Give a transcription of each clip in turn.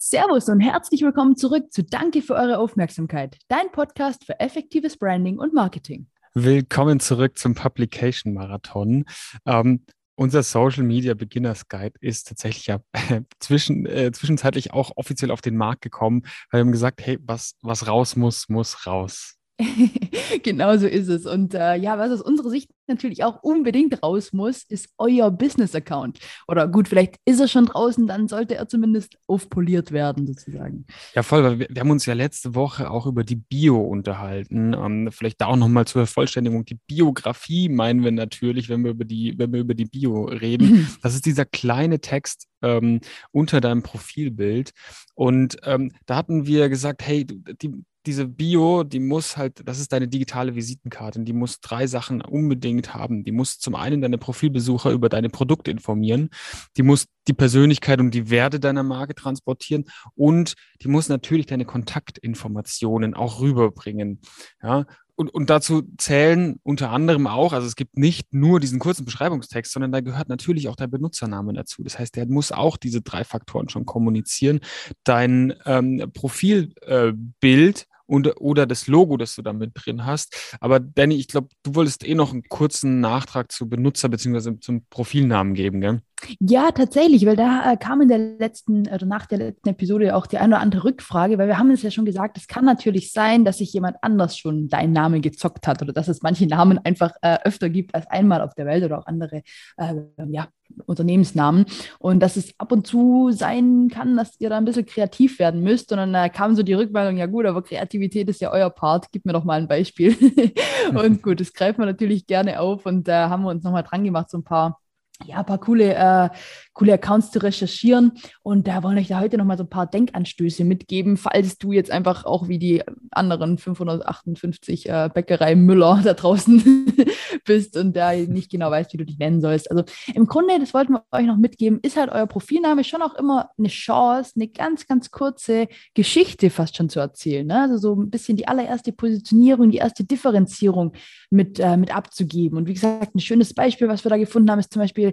Servus und herzlich willkommen zurück zu Danke für eure Aufmerksamkeit, dein Podcast für effektives Branding und Marketing. Willkommen zurück zum Publication Marathon. Ähm, unser Social Media Beginners Guide ist tatsächlich ja äh, zwischen, äh, zwischenzeitlich auch offiziell auf den Markt gekommen, weil wir haben gesagt, hey, was, was raus muss, muss raus. genau so ist es. Und äh, ja, was aus unserer Sicht natürlich auch unbedingt raus muss, ist euer Business-Account. Oder gut, vielleicht ist er schon draußen, dann sollte er zumindest aufpoliert werden, sozusagen. Ja, voll, weil wir, wir haben uns ja letzte Woche auch über die Bio unterhalten. Ähm, vielleicht da auch nochmal zur Vervollständigung. Die Biografie meinen wir natürlich, wenn wir über die, wenn wir über die Bio reden. Das ist dieser kleine Text ähm, unter deinem Profilbild. Und ähm, da hatten wir gesagt, hey, die, diese Bio, die muss halt, das ist deine digitale Visitenkarte, die muss drei Sachen unbedingt haben. Die muss zum einen deine Profilbesucher über deine Produkte informieren, die muss die Persönlichkeit und die Werte deiner Marke transportieren und die muss natürlich deine Kontaktinformationen auch rüberbringen. Ja, und, und dazu zählen unter anderem auch, also es gibt nicht nur diesen kurzen Beschreibungstext, sondern da gehört natürlich auch der Benutzername dazu. Das heißt, der muss auch diese drei Faktoren schon kommunizieren. Dein ähm, Profilbild äh, und, oder das Logo, das du da mit drin hast. Aber Danny, ich glaube, du wolltest eh noch einen kurzen Nachtrag zu Benutzer bzw. zum Profilnamen geben, gell? Ja, tatsächlich, weil da äh, kam in der letzten oder nach der letzten Episode auch die eine oder andere Rückfrage, weil wir haben es ja schon gesagt, es kann natürlich sein, dass sich jemand anders schon deinen Namen gezockt hat oder dass es manche Namen einfach äh, öfter gibt als einmal auf der Welt oder auch andere äh, ja, Unternehmensnamen. Und dass es ab und zu sein kann, dass ihr da ein bisschen kreativ werden müsst. Und dann äh, kam so die Rückmeldung, ja gut, aber Kreativität ist ja euer Part, gib mir doch mal ein Beispiel. Und gut, das greifen wir natürlich gerne auf. Und da äh, haben wir uns nochmal dran gemacht, so ein paar ja, ein paar coole, äh, coole Accounts zu recherchieren. Und da wollen euch da heute nochmal so ein paar Denkanstöße mitgeben, falls du jetzt einfach auch wie die anderen 558 äh, Bäckerei Müller da draußen bist und da nicht genau weißt, wie du dich nennen sollst. Also im Grunde, das wollten wir euch noch mitgeben, ist halt euer Profilname schon auch immer eine Chance, eine ganz, ganz kurze Geschichte fast schon zu erzählen. Ne? Also so ein bisschen die allererste Positionierung, die erste Differenzierung mit, äh, mit abzugeben. Und wie gesagt, ein schönes Beispiel, was wir da gefunden haben, ist zum Beispiel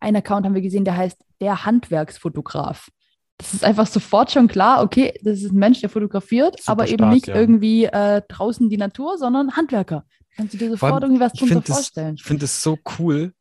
ein Account haben wir gesehen, der heißt der Handwerksfotograf. Das ist einfach sofort schon klar, okay, das ist ein Mensch, der fotografiert, Super aber eben nicht ja. irgendwie äh, draußen die Natur, sondern Handwerker. Kannst du dir sofort irgendwie was drunter vorstellen? Das, ich finde es so cool,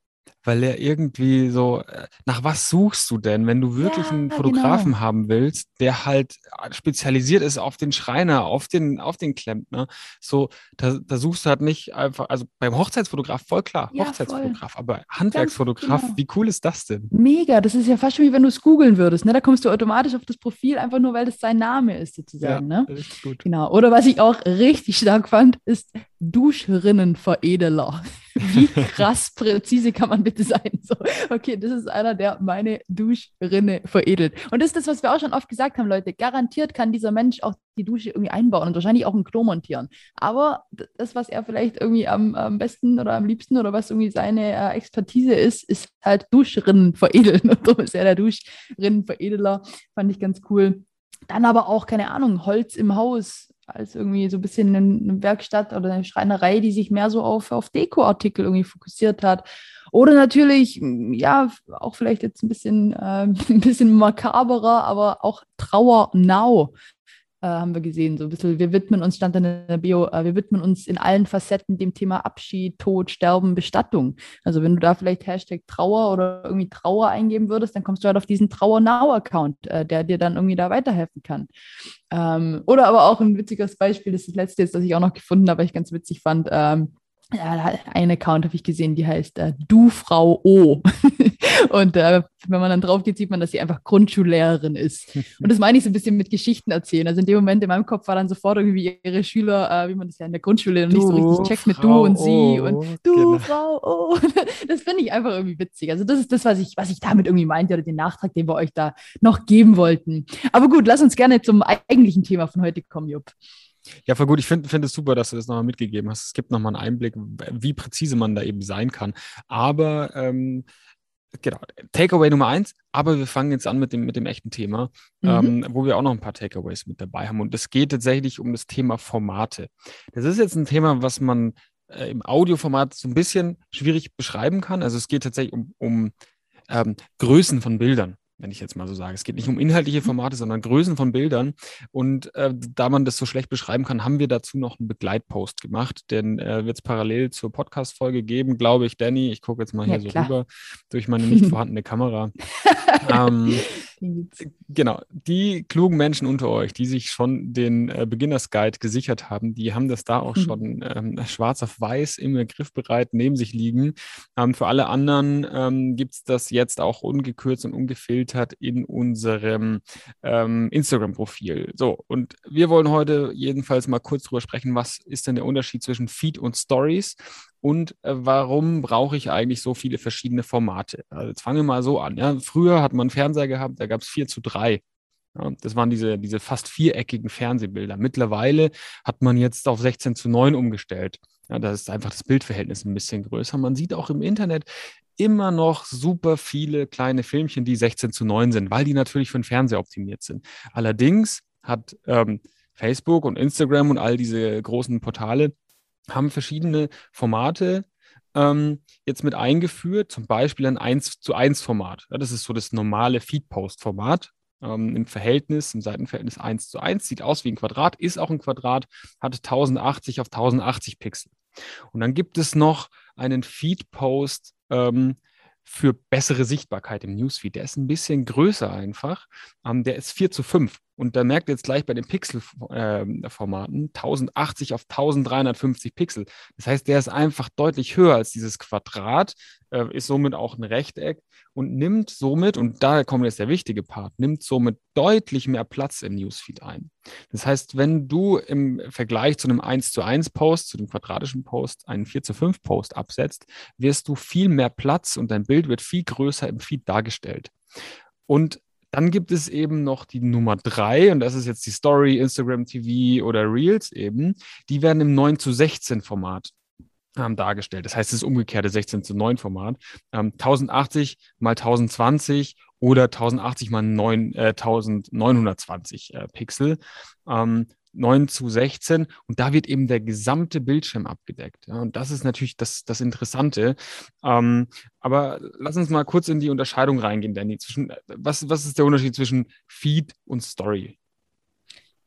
weil er irgendwie so, äh, nach was suchst du denn, wenn du wirklich ja, einen Fotografen genau. haben willst, der halt spezialisiert ist auf den Schreiner, auf den, auf den Klempner. So, da, da suchst du halt nicht einfach, also beim Hochzeitsfotograf voll klar, ja, Hochzeitsfotograf, voll. aber Handwerksfotograf, genau. wie cool ist das denn? Mega, das ist ja fast schon wie wenn du es googeln würdest, ne? Da kommst du automatisch auf das Profil, einfach nur, weil das sein Name ist, sozusagen. Ja, ne? Richtig gut. Genau. Oder was ich auch richtig stark fand, ist Duschrinnenveredeler. Wie krass präzise kann man bitte sein? So, okay, das ist einer, der meine Duschrinne veredelt. Und das ist das, was wir auch schon oft gesagt haben, Leute. Garantiert kann dieser Mensch auch die Dusche irgendwie einbauen und wahrscheinlich auch ein Klo montieren. Aber das, was er vielleicht irgendwie am, am besten oder am liebsten oder was irgendwie seine äh, Expertise ist, ist halt Duschrinnen veredeln. Und darum ist er der Duschrinnenveredeler. Fand ich ganz cool. Dann aber auch, keine Ahnung, Holz im Haus, als irgendwie so ein bisschen eine Werkstatt oder eine Schreinerei, die sich mehr so auf, auf Dekoartikel irgendwie fokussiert hat. Oder natürlich, ja, auch vielleicht jetzt ein bisschen, äh, ein bisschen makaberer, aber auch Trauer Now äh, haben wir gesehen. So ein bisschen, wir widmen uns, stand in der Bio, äh, wir widmen uns in allen Facetten dem Thema Abschied, Tod, Sterben, Bestattung. Also wenn du da vielleicht Hashtag Trauer oder irgendwie Trauer eingeben würdest, dann kommst du halt auf diesen Trauer Now-Account, äh, der dir dann irgendwie da weiterhelfen kann. Ähm, oder aber auch ein witziges Beispiel, das ist das letzte jetzt, das ich auch noch gefunden habe, weil ich ganz witzig fand. Ähm, ja, ein Account habe ich gesehen, die heißt äh, Du Frau O. und äh, wenn man dann drauf geht, sieht man, dass sie einfach Grundschullehrerin ist. Und das meine ich so ein bisschen mit Geschichten erzählen. Also in dem Moment in meinem Kopf war dann sofort irgendwie ihre Schüler, äh, wie man das ja in der Grundschule noch nicht so richtig checkt mit Du und Sie und Du genau. Frau O. Das finde ich einfach irgendwie witzig. Also das ist das, was ich, was ich damit irgendwie meinte oder den Nachtrag, den wir euch da noch geben wollten. Aber gut, lass uns gerne zum eigentlichen Thema von heute kommen, Jupp. Ja, voll gut. Ich finde find es super, dass du das nochmal mitgegeben hast. Es gibt nochmal einen Einblick, wie präzise man da eben sein kann. Aber ähm, genau, Takeaway Nummer eins, aber wir fangen jetzt an mit dem, mit dem echten Thema, mhm. ähm, wo wir auch noch ein paar Takeaways mit dabei haben. Und es geht tatsächlich um das Thema Formate. Das ist jetzt ein Thema, was man äh, im Audioformat so ein bisschen schwierig beschreiben kann. Also es geht tatsächlich um, um ähm, Größen von Bildern. Wenn ich jetzt mal so sage. Es geht nicht um inhaltliche mhm. Formate, sondern Größen von Bildern. Und äh, da man das so schlecht beschreiben kann, haben wir dazu noch einen Begleitpost gemacht. Den äh, wird es parallel zur Podcast-Folge geben, glaube ich, Danny. Ich gucke jetzt mal hier ja, so klar. rüber durch meine nicht vorhandene Kamera. ähm, genau, die klugen Menschen unter euch, die sich schon den äh, Beginners Guide gesichert haben, die haben das da auch mhm. schon ähm, schwarz auf weiß im Griffbereit neben sich liegen. Ähm, für alle anderen ähm, gibt es das jetzt auch ungekürzt und ungefiltert in unserem ähm, Instagram-Profil. So, und wir wollen heute jedenfalls mal kurz drüber sprechen, was ist denn der Unterschied zwischen Feed und Stories und äh, warum brauche ich eigentlich so viele verschiedene Formate? Also jetzt fangen wir mal so an. Ja. Früher hat man einen Fernseher gehabt, da gab es 4 zu 3. Ja, das waren diese, diese fast viereckigen Fernsehbilder. Mittlerweile hat man jetzt auf 16 zu 9 umgestellt. Ja, da ist einfach das Bildverhältnis ein bisschen größer. Man sieht auch im Internet immer noch super viele kleine Filmchen, die 16 zu 9 sind, weil die natürlich für den Fernseher optimiert sind. Allerdings hat ähm, Facebook und Instagram und all diese großen Portale haben verschiedene Formate ähm, jetzt mit eingeführt, zum Beispiel ein 1 zu 1 Format. Ja, das ist so das normale Feed-Post-Format ähm, im Verhältnis, im Seitenverhältnis 1 zu 1, sieht aus wie ein Quadrat, ist auch ein Quadrat, hat 1080 auf 1080 Pixel. Und dann gibt es noch einen Feed-Post ähm, für bessere Sichtbarkeit im Newsfeed. Der ist ein bisschen größer einfach. Ähm, der ist 4 zu 5. Und da merkt ihr jetzt gleich bei den Pixel-Formaten ähm, 1080 auf 1350 Pixel. Das heißt, der ist einfach deutlich höher als dieses Quadrat, äh, ist somit auch ein Rechteck und nimmt somit, und da kommt jetzt der wichtige Part, nimmt somit deutlich mehr Platz im Newsfeed ein. Das heißt, wenn du im Vergleich zu einem 1 zu 1 Post, zu dem quadratischen Post, einen 4 zu 5 Post absetzt, wirst du viel mehr Platz und dein Bild wird viel größer im Feed dargestellt. Und dann gibt es eben noch die Nummer drei, und das ist jetzt die Story, Instagram TV oder Reels eben. Die werden im 9 zu 16 Format ähm, dargestellt. Das heißt, das umgekehrte 16 zu 9 Format. Ähm, 1080 mal 1020 oder 1080 mal 9, äh, 1920 äh, Pixel. Ähm, 9 zu 16 und da wird eben der gesamte Bildschirm abgedeckt. Ja, und das ist natürlich das, das Interessante. Ähm, aber lass uns mal kurz in die Unterscheidung reingehen, Danny. Zwischen, was, was ist der Unterschied zwischen Feed und Story?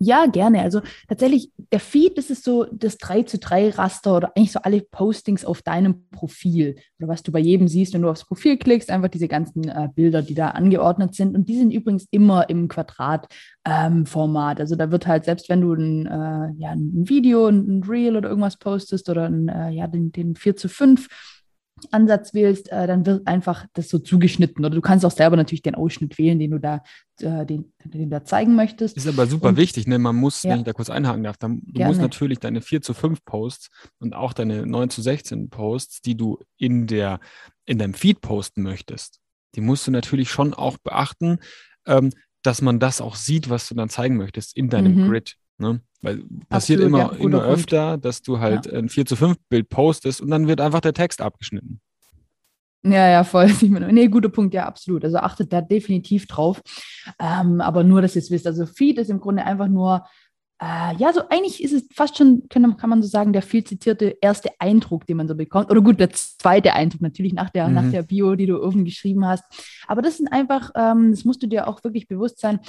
Ja, gerne. Also tatsächlich, der Feed, das ist so das 3 zu 3 Raster oder eigentlich so alle Postings auf deinem Profil oder was du bei jedem siehst, wenn du aufs Profil klickst, einfach diese ganzen äh, Bilder, die da angeordnet sind. Und die sind übrigens immer im Quadratformat. Ähm, also da wird halt, selbst wenn du ein, äh, ja, ein Video, ein Reel oder irgendwas postest oder ein, äh, ja, den, den 4 zu 5 Ansatz wählst, äh, dann wird einfach das so zugeschnitten. Oder du kannst auch selber natürlich den Ausschnitt wählen, den du da, äh, den, den du da zeigen möchtest. Ist aber super und, wichtig, ne? Man muss, ja. wenn ich da kurz einhaken darf, dann, du Gerne. musst natürlich deine 4 zu 5 Posts und auch deine 9 zu 16 Posts, die du in der, in deinem Feed posten möchtest, die musst du natürlich schon auch beachten, ähm, dass man das auch sieht, was du dann zeigen möchtest in deinem mhm. Grid. Ne? Weil passiert Absolut, immer, ja, immer öfter, dass du halt ja. ein 4 zu 5 Bild postest und dann wird einfach der Text abgeschnitten. Ja, ja, voll. Nee, guter Punkt, ja, absolut. Also achtet da definitiv drauf. Ähm, aber nur, dass ihr es wisst. Also Feed ist im Grunde einfach nur, äh, ja, so eigentlich ist es fast schon, kann, kann, man so sagen, der viel zitierte erste Eindruck, den man so bekommt. Oder gut, der zweite Eindruck natürlich nach der, mhm. nach der Bio, die du oben geschrieben hast. Aber das sind einfach, ähm, das musst du dir auch wirklich bewusst sein,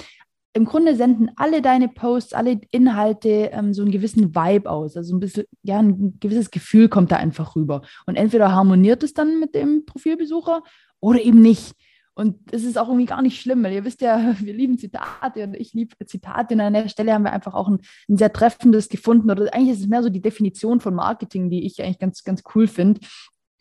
im Grunde senden alle deine Posts, alle Inhalte ähm, so einen gewissen Vibe aus. Also ein bisschen, ja, ein gewisses Gefühl kommt da einfach rüber. Und entweder harmoniert es dann mit dem Profilbesucher oder eben nicht. Und es ist auch irgendwie gar nicht schlimm, weil ihr wisst ja, wir lieben Zitate und ich liebe Zitate. Und an der Stelle haben wir einfach auch ein, ein sehr treffendes gefunden. Oder eigentlich ist es mehr so die Definition von Marketing, die ich eigentlich ganz, ganz cool finde.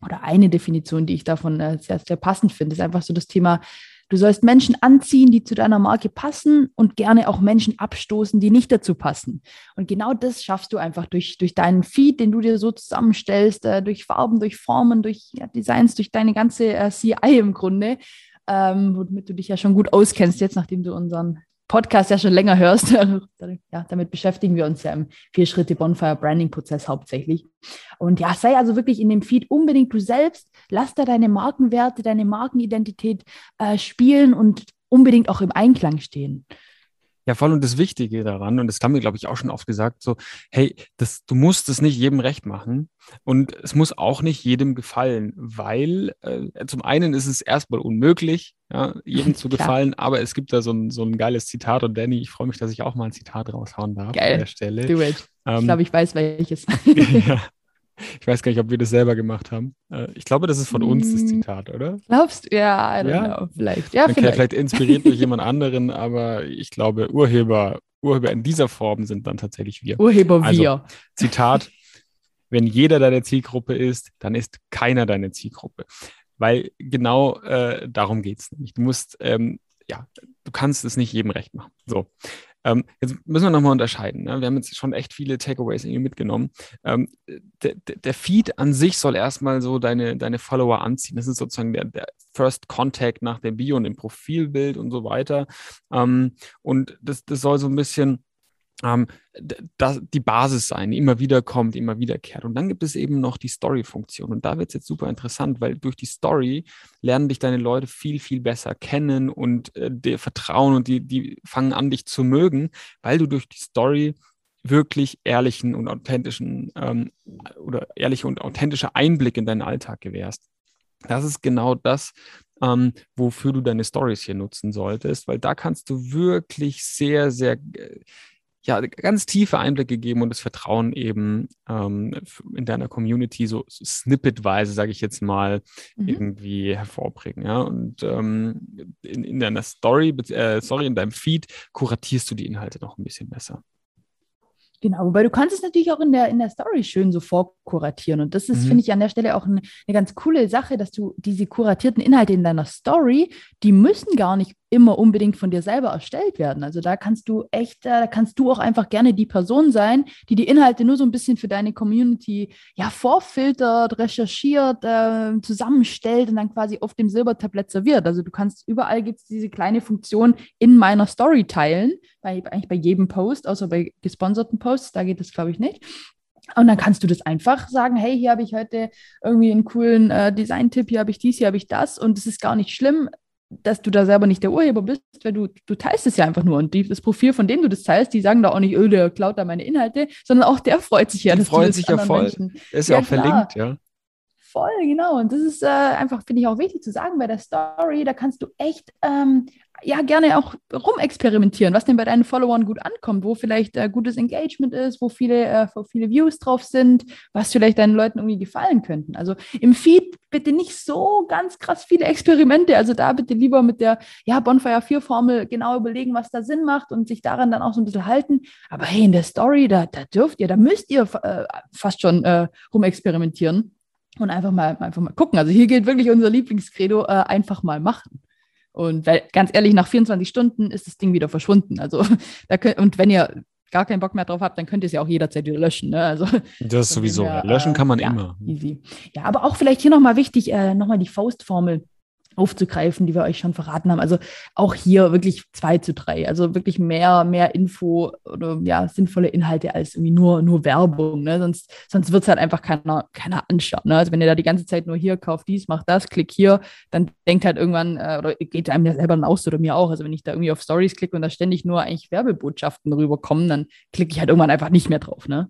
Oder eine Definition, die ich davon äh, sehr, sehr passend finde, ist einfach so das Thema Du sollst Menschen anziehen, die zu deiner Marke passen und gerne auch Menschen abstoßen, die nicht dazu passen. Und genau das schaffst du einfach durch, durch deinen Feed, den du dir so zusammenstellst, äh, durch Farben, durch Formen, durch ja, Designs, durch deine ganze äh, CI im Grunde, ähm, womit du dich ja schon gut auskennst, jetzt nachdem du unseren Podcast ja schon länger hörst, ja, damit beschäftigen wir uns ja im Vier-Schritte-Bonfire-Branding-Prozess hauptsächlich. Und ja, sei also wirklich in dem Feed unbedingt du selbst, lass da deine Markenwerte, deine Markenidentität äh, spielen und unbedingt auch im Einklang stehen. Ja, voll und das Wichtige daran, und das haben wir, glaube ich, auch schon oft gesagt, so, hey, das, du musst es nicht jedem recht machen und es muss auch nicht jedem gefallen, weil äh, zum einen ist es erstmal unmöglich, ja, jedem zu gefallen, aber es gibt da so ein, so ein geiles Zitat und Danny, ich freue mich, dass ich auch mal ein Zitat raushauen darf Geil. an der Stelle. Do it. Ähm, ich glaube, ich weiß welches. ja. Ich weiß gar nicht, ob wir das selber gemacht haben. Äh, ich glaube, das ist von uns das Mm. Zitat, oder? Glaubst du? Ja, I don't Ja. know. Vielleicht. Ja, vielleicht. vielleicht inspiriert durch jemand anderen, aber ich glaube, Urheber, Urheber in dieser Form sind dann tatsächlich wir. Urheber Also, wir. Zitat, wenn jeder deine Zielgruppe ist, dann ist keiner deine Zielgruppe. Weil genau äh, darum geht es nämlich. Du musst, ähm, ja, du kannst es nicht jedem recht machen. So. Ähm, jetzt müssen wir nochmal unterscheiden. Ne? Wir haben jetzt schon echt viele Takeaways irgendwie mitgenommen. Ähm, der, der- Feed an sich soll erstmal so deine, deine Follower anziehen. Das ist sozusagen der, der First Contact nach dem Bio und dem Profilbild und so weiter. Ähm, und das, das soll so ein bisschen ähm, das, die Basis sein, immer wieder kommt, immer wiederkehrt. Und dann gibt es eben noch die Story-Funktion. Und da wird es jetzt super interessant, weil durch die Story lernen dich deine Leute viel, viel besser kennen und äh, dir vertrauen und die, die fangen an, dich zu mögen, weil du durch die Story wirklich ehrlichen und authentischen ähm, oder ehrliche und authentische Einblicke in deinen Alltag gewährst. Das ist genau das, ähm, wofür du deine Stories hier nutzen solltest, weil da kannst du wirklich sehr, sehr äh, ja, ganz tiefe Einblicke geben und das Vertrauen eben ähm, in deiner Community so, snippetweise, sage ich jetzt mal, Mhm. irgendwie hervorbringen. Ja? Und ähm, in, in deiner Story, äh, sorry, in deinem Feed kuratierst du die Inhalte noch ein bisschen besser. Genau, wobei du kannst es natürlich auch in der, in der Story schön so vorkuratieren. Und das ist, Mhm. finde ich, an der Stelle auch eine, eine ganz coole Sache, dass du diese kuratierten Inhalte in deiner Story, die müssen gar nicht immer unbedingt von dir selber erstellt werden. Also da kannst du echt, äh, da kannst du auch einfach gerne die Person sein, die die Inhalte nur so ein bisschen für deine Community ja vorfiltert, recherchiert, äh, zusammenstellt und dann quasi auf dem Silbertablett serviert. Also du kannst überall gibt es diese kleine Funktion in meiner Story teilen, bei, eigentlich bei jedem Post, außer bei gesponserten Posts, da geht es, glaube ich, nicht. Und dann kannst du das einfach sagen, hey, hier habe ich heute irgendwie einen coolen äh, Design-Tipp, hier habe ich dies, hier habe ich das und es ist gar nicht schlimm, dass du da selber nicht der Urheber bist, weil du, du teilst es ja einfach nur. Und die, das Profil, von dem du das teilst, die sagen da auch nicht, öh, der klaut da meine Inhalte, sondern auch der freut sich ja, du das sich ja voll. Menschen ist ja, Ja, auch klar. verlinkt, ja. Voll, genau. Und das ist äh, einfach, finde ich, auch wichtig zu sagen bei der Story. Da kannst du echt, ähm, ja, gerne auch rumexperimentieren, was denn bei deinen Followern gut ankommt, wo vielleicht äh, gutes Engagement ist, wo viele, äh, wo viele Views drauf sind, was vielleicht deinen Leuten irgendwie gefallen könnten. Also im Feed bitte nicht so ganz krass viele Experimente. Also da bitte lieber mit der, ja, Bonfire 4 Formel genau überlegen, was da Sinn macht und sich daran dann auch so ein bisschen halten. Aber hey, in der Story, da, da dürft ihr, da müsst ihr äh, fast schon äh, rumexperimentieren und einfach mal, einfach mal gucken. Also hier gilt wirklich unser Lieblingskredo, äh, einfach mal machen. Und weil, ganz ehrlich, nach 24 Stunden ist das Ding wieder verschwunden. Also da könnt, und wenn ihr gar keinen Bock mehr drauf habt, dann könnt ihr es ja auch jederzeit wieder löschen. Ne? Also Das sowieso. her, Löschen äh, kann man ja, immer. Easy. Ja, aber auch vielleicht hier nochmal wichtig, äh, nochmal die Faustformel aufzugreifen, die wir euch schon verraten haben. Also auch hier wirklich zwei zu drei. Also wirklich mehr, mehr Info oder ja, sinnvolle Inhalte als irgendwie nur, nur Werbung. Ne? Sonst, sonst wird es halt einfach keiner, keiner anschauen. Ne? Also wenn ihr da die ganze Zeit nur hier kauft dies, macht das, klick hier, dann denkt halt irgendwann, äh, oder geht einem ja selber dann aus oder mir auch. Also wenn ich da irgendwie auf Stories klicke und da ständig nur eigentlich Werbebotschaften rüberkommen, dann klicke ich halt irgendwann einfach nicht mehr drauf. Ne?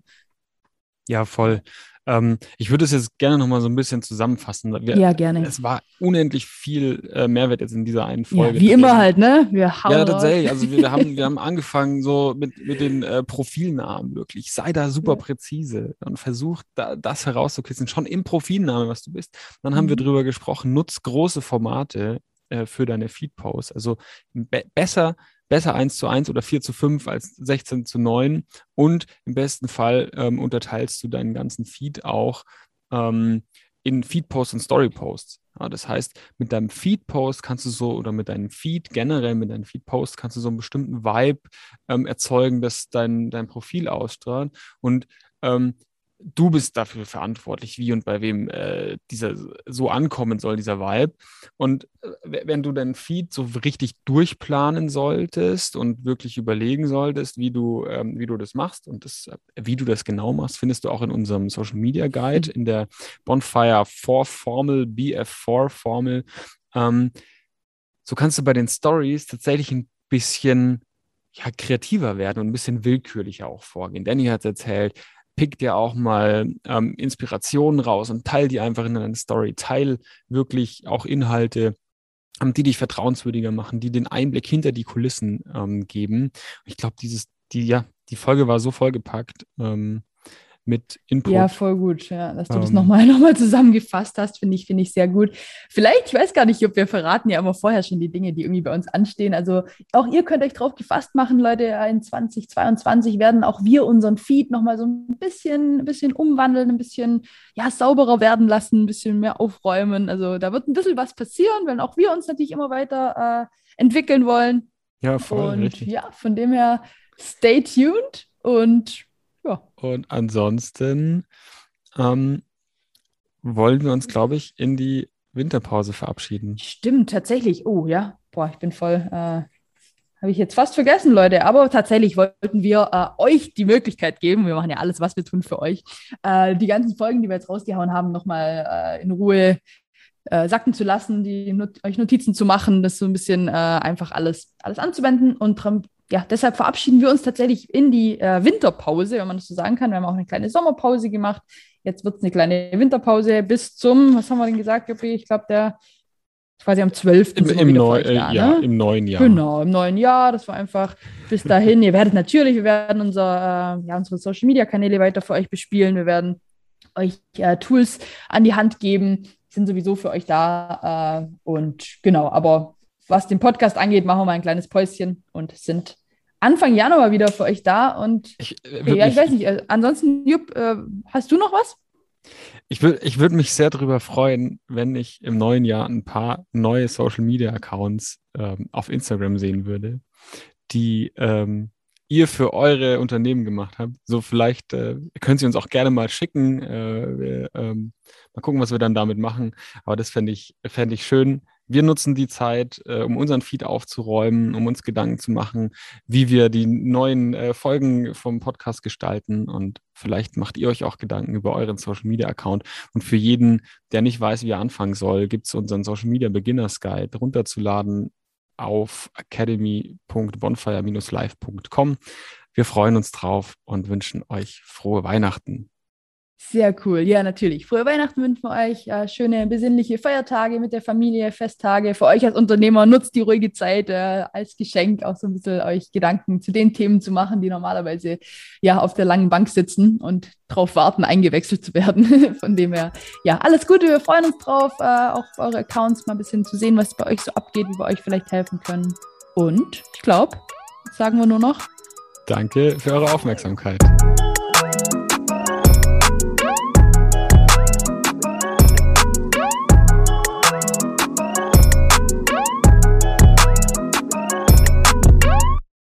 Ja, voll. Ähm, ich würde es jetzt gerne nochmal so ein bisschen zusammenfassen. Wir, Ja, gerne. Es war unendlich viel äh, Mehrwert jetzt in dieser einen Ja, Folge. wie drin. immer halt, ne? Wir hauen Ja, tatsächlich. Also wir haben, wir haben angefangen so mit, mit den äh, Profilnamen wirklich. Sei da super Ja. präzise und versuch da, das herauszukitzeln, schon im Profilnamen, was du bist. Dann haben wir Mhm. drüber gesprochen, nutz große Formate äh, für deine Feed-Posts. Also be besser, besser 1 zu 1 oder 4 zu 5 als 16 zu 9. Und im besten Fall ähm, unterteilst du deinen ganzen Feed auch ähm, in Feed-Posts und Story-Posts. Ja, das heißt, mit deinem Feed-Post kannst du so, oder mit deinem Feed generell, mit deinem Feed-Post kannst du so einen bestimmten Vibe ähm, erzeugen, dass dein, dein Profil ausstrahlt. Und ähm, du bist dafür verantwortlich, wie und bei wem äh, dieser so ankommen soll, dieser Vibe. Und äh, wenn du deinen Feed so richtig durchplanen solltest und wirklich überlegen solltest, wie du, ähm, wie du das machst und das, äh, wie du das genau machst, findest du auch in unserem Social Media Guide, in der Bonfire 4 Formel, BF4 Formel. Ähm, so kannst du bei den Stories tatsächlich ein bisschen ja, kreativer werden und ein bisschen willkürlicher auch vorgehen. Danny hat es erzählt, pick dir auch mal ähm, Inspirationen raus und teil die einfach in deine Story. Teil wirklich auch Inhalte, ähm, die dich vertrauenswürdiger machen, die den Einblick hinter die Kulissen ähm, geben. Ich glaube, dieses, die, ja, die Folge war so vollgepackt. Ähm, mit Input. Ja, voll gut, ja, dass du ähm, das nochmal noch mal zusammengefasst hast, finde ich, finde ich sehr gut. Vielleicht, ich weiß gar nicht, ob wir verraten ja immer vorher schon die Dinge, die irgendwie bei uns anstehen. Also auch ihr könnt euch drauf gefasst machen, Leute, in 2022 werden auch wir unseren Feed nochmal so ein bisschen, ein bisschen umwandeln, ein bisschen ja, sauberer werden lassen, ein bisschen mehr aufräumen. Also da wird ein bisschen was passieren, wenn auch wir uns natürlich immer weiter äh, entwickeln wollen. Ja, voll. Und richtig. ja, von dem her, stay tuned und ja. Und ansonsten ähm, wollen wir uns, glaube ich, in die Winterpause verabschieden. Stimmt, tatsächlich. Oh ja, boah, ich bin voll. Äh, Habe ich jetzt fast vergessen, Leute. Aber tatsächlich wollten wir äh, euch die Möglichkeit geben, wir machen ja alles, was wir tun für euch, äh, die ganzen Folgen, die wir jetzt rausgehauen haben, nochmal äh, in Ruhe äh, sacken zu lassen, die Not euch Notizen zu machen, das so ein bisschen äh, einfach alles, alles anzuwenden und ja, deshalb verabschieden wir uns tatsächlich in die äh, Winterpause, wenn man das so sagen kann. Wir haben auch eine kleine Sommerpause gemacht. Jetzt wird es eine kleine Winterpause bis zum, was haben wir denn gesagt, Juppie? Ich glaube, der quasi am 12. Im, im, neu, äh, da, ja, ne? im neuen Jahr. Genau, im neuen Jahr. Das war einfach bis dahin. Ihr werdet natürlich, wir werden unser, äh, ja, unsere Social Media Kanäle weiter für euch bespielen. Wir werden euch äh, Tools an die Hand geben, sind sowieso für euch da. Äh, und genau, aber was den Podcast angeht, machen wir mal ein kleines Päuschen und sind Anfang Januar wieder für euch da. Und ich, äh, ja, ich weiß nicht, äh, ansonsten, Jupp, äh, hast du noch was? Ich würde ich würd mich sehr darüber freuen, wenn ich im neuen Jahr ein paar neue Social Media Accounts ähm, auf Instagram sehen würde, die ähm, ihr für eure Unternehmen gemacht habt. So vielleicht äh, könnt ihr uns auch gerne mal schicken. Äh, wir, ähm, mal gucken, was wir dann damit machen. Aber das fände ich, fänd ich schön, wir nutzen die Zeit, äh, um unseren Feed aufzuräumen, um uns Gedanken zu machen, wie wir die neuen äh, Folgen vom Podcast gestalten. Und vielleicht macht ihr euch auch Gedanken über euren Social Media Account. Und für jeden, der nicht weiß, wie er anfangen soll, gibt es unseren Social Media Beginners Guide runterzuladen auf academy.bonfire-live.com. Wir freuen uns drauf und wünschen euch frohe Weihnachten. Sehr cool. Ja, natürlich. Frohe Weihnachten wünschen wir euch. Äh, schöne, besinnliche Feiertage mit der Familie, Festtage. Für euch als Unternehmer nutzt die ruhige Zeit äh, als Geschenk, auch so ein bisschen euch Gedanken zu den Themen zu machen, die normalerweise ja auf der langen Bank sitzen und darauf warten, eingewechselt zu werden. Von dem her, ja, alles Gute. Wir freuen uns drauf, äh, auch eure Accounts mal ein bisschen zu sehen, was bei euch so abgeht, wie wir euch vielleicht helfen können. Und ich glaube, sagen wir nur noch. Danke für eure Aufmerksamkeit.